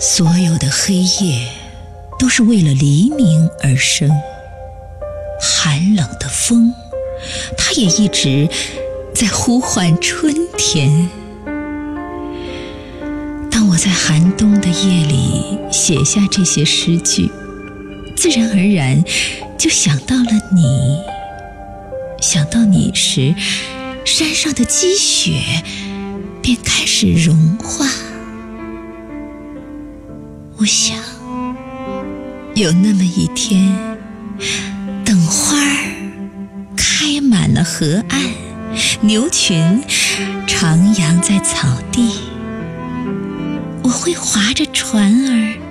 所有的黑夜都是为了黎明而生，寒冷的风，它也一直在呼唤春天。当我在寒冬的夜里写下这些诗句，自然而然就想到了你。想到你时，山上的积雪便开始融化。我想，有那么一天，等花儿开满了河岸，牛群徜徉在草地，我会划着船儿。